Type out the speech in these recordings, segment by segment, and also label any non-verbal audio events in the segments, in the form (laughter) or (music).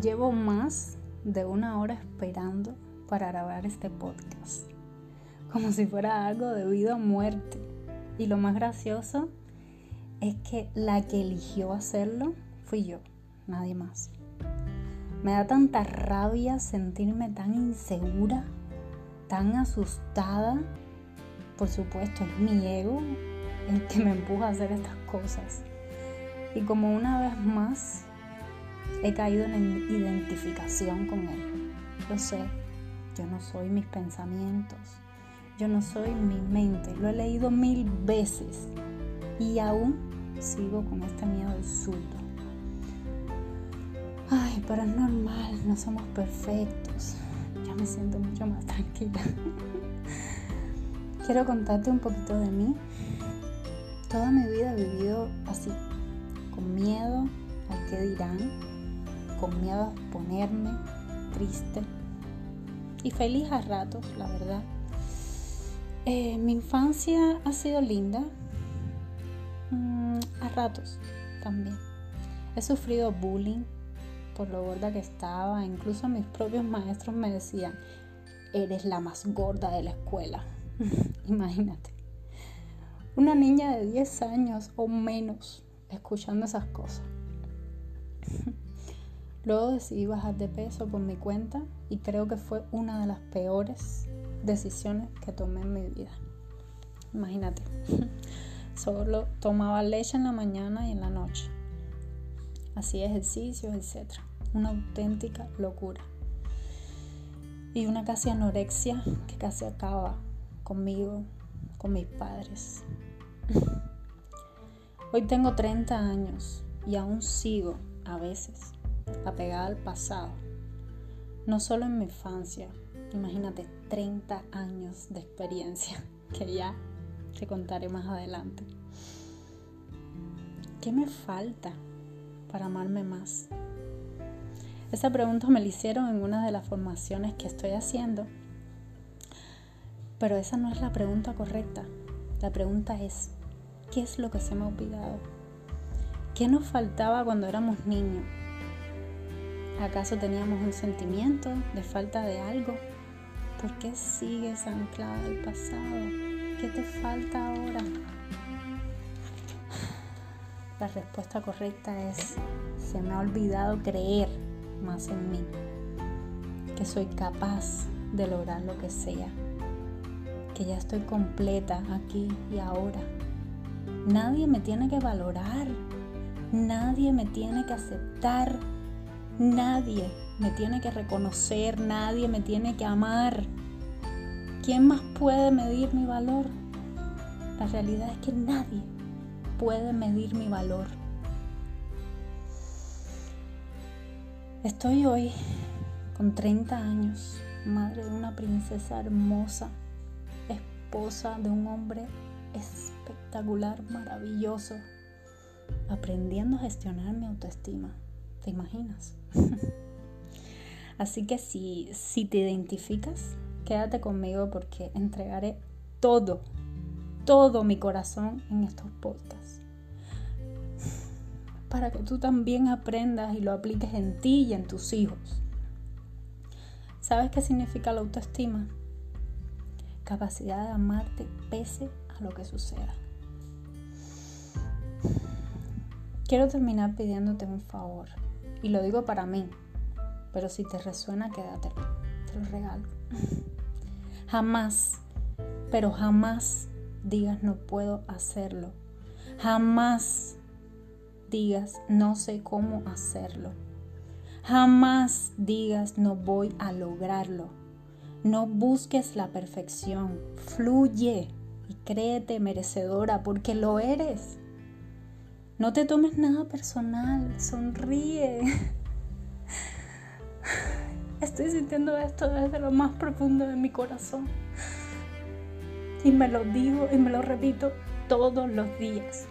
Llevo más de una hora esperando para grabar este podcast, como si fuera algo de vida o muerte. Y lo más gracioso es que la que eligió hacerlo fui yo, nadie más. Me da tanta rabia sentirme tan insegura, tan asustada. Por supuesto, es mi ego el que me empuja a hacer estas cosas. Y como una vez más he caído en identificación con él. Lo sé, yo no soy mis pensamientos, yo no soy mi mente. Lo he leído mil veces y aún sigo con este miedo absurdo. Ay, pero es normal, no somos perfectos. Ya me siento mucho más tranquila. Quiero contarte un poquito de mí. Toda mi vida he vivido así, con miedo al que dirán, con miedo a ponerme triste y feliz a ratos, la verdad. Eh, mi infancia ha sido linda, mm, a ratos también. He sufrido bullying por lo gorda que estaba, incluso mis propios maestros me decían, eres la más gorda de la escuela. (laughs) Imagínate. Una niña de 10 años o menos escuchando esas cosas. (laughs) Luego decidí bajar de peso por mi cuenta y creo que fue una de las peores decisiones que tomé en mi vida. Imagínate, (laughs) solo tomaba leche en la mañana y en la noche. Hacía ejercicios, etc. Una auténtica locura. Y una casi anorexia que casi acaba conmigo, con mis padres. (laughs) Hoy tengo 30 años y aún sigo a veces apegada al pasado. No solo en mi infancia, imagínate 30 años de experiencia (laughs) que ya te contaré más adelante. ¿Qué me falta para amarme más? Esa pregunta me la hicieron en una de las formaciones que estoy haciendo, pero esa no es la pregunta correcta. La pregunta es, ¿qué es lo que se me ha olvidado? ¿Qué nos faltaba cuando éramos niños? ¿Acaso teníamos un sentimiento de falta de algo? ¿Por qué sigues anclada al pasado? ¿Qué te falta ahora? La respuesta correcta es, se me ha olvidado creer más en mí, que soy capaz de lograr lo que sea, que ya estoy completa aquí y ahora. Nadie me tiene que valorar, nadie me tiene que aceptar Nadie me tiene que reconocer, nadie me tiene que amar. ¿Quién más puede medir mi valor? La realidad es que nadie puede medir mi valor. Estoy hoy con 30 años, madre de una princesa hermosa, esposa de un hombre espectacular, maravilloso, aprendiendo a gestionar mi autoestima. ¿Te imaginas? (laughs) Así que si, si te identificas, quédate conmigo porque entregaré todo, todo mi corazón en estos podcasts. (sighs) Para que tú también aprendas y lo apliques en ti y en tus hijos. ¿Sabes qué significa la autoestima? Capacidad de amarte pese a lo que suceda. Quiero terminar pidiéndote un favor. Y lo digo para mí, pero si te resuena, quédatelo, te lo regalo. (laughs) Jamás, pero jamás digas no puedo hacerlo. Jamás digas no sé cómo hacerlo. Jamás digas no voy a lograrlo. No busques la perfección. Fluye y créete merecedora porque lo eres. No te tomes nada personal, sonríe. Estoy sintiendo esto desde lo más profundo de mi corazón. Y me lo digo y me lo repito todos los días.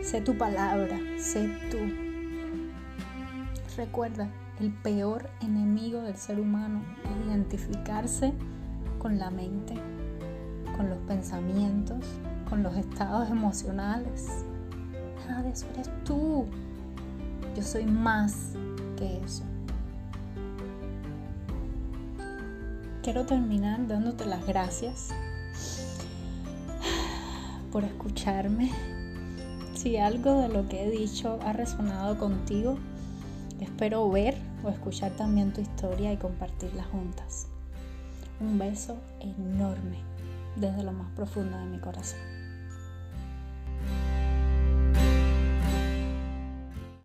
Sé tu palabra, sé tú. Recuerda, el peor enemigo del ser humano es identificarse con la mente, con los pensamientos, con los estados emocionales. Nada de eso eres tú. Yo soy más que eso. Quiero terminar dándote las gracias por escucharme. Si algo de lo que he dicho ha resonado contigo, espero ver o escuchar también tu historia y compartirla juntas. Un beso enorme desde lo más profundo de mi corazón.